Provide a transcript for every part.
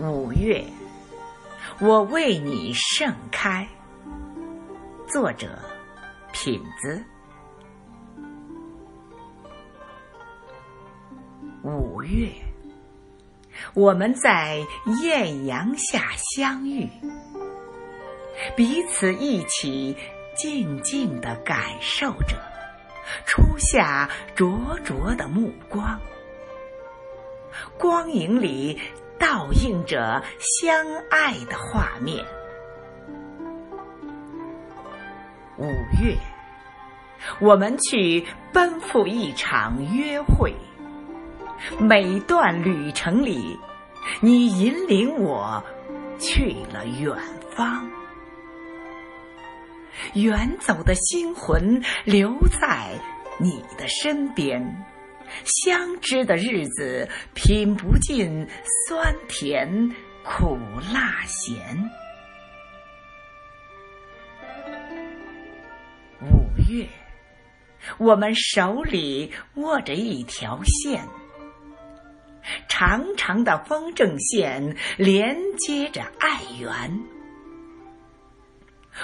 五月，我为你盛开。作者：品子。五月，我们在艳阳下相遇，彼此一起静静地感受着初夏灼灼的目光，光影里倒映着相爱的画面。五月，我们去奔赴一场约会。每段旅程里，你引领我去了远方。远走的心魂留在你的身边，相知的日子品不尽酸甜苦辣咸。五月，我们手里握着一条线。长长的风筝线连接着爱缘，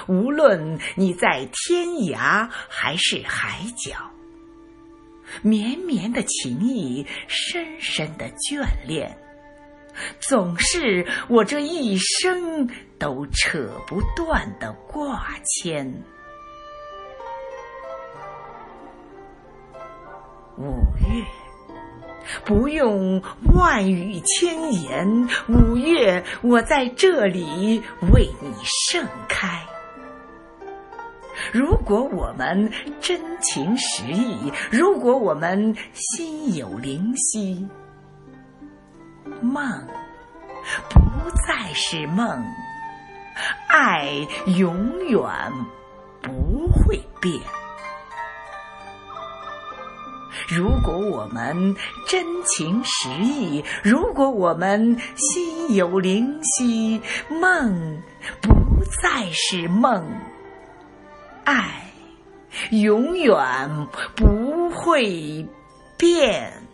无论你在天涯还是海角，绵绵的情谊，深深的眷恋，总是我这一生都扯不断的挂牵。五月。不用万语千言，五月我在这里为你盛开。如果我们真情实意，如果我们心有灵犀，梦不再是梦，爱永远不会变。如果我们真情实意，如果我们心有灵犀，梦不再是梦，爱永远不会变。